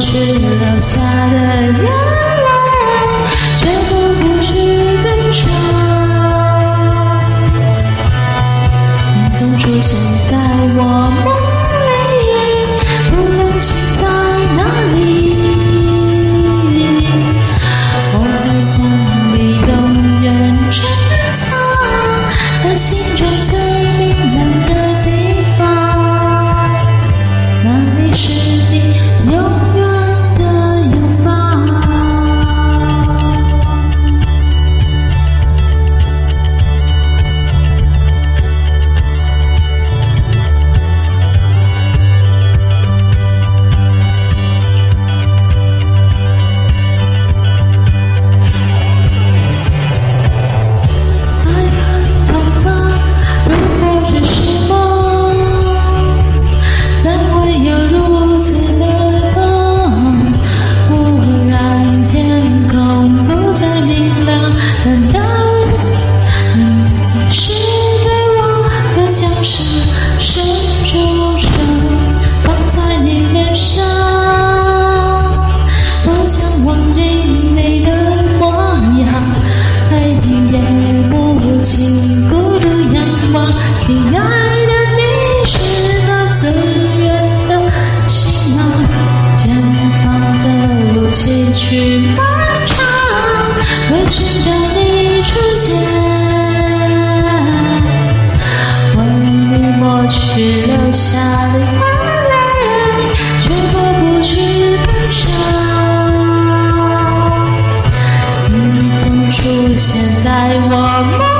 只留下的眼泪，却过不去悲伤。你总出现在我。请孤独仰望，亲爱的，你是那最远的星芒。前方的路崎岖漫长，为寻找你出现，为你抹去留下的泪，却抹不去悲伤。你总出现在我梦。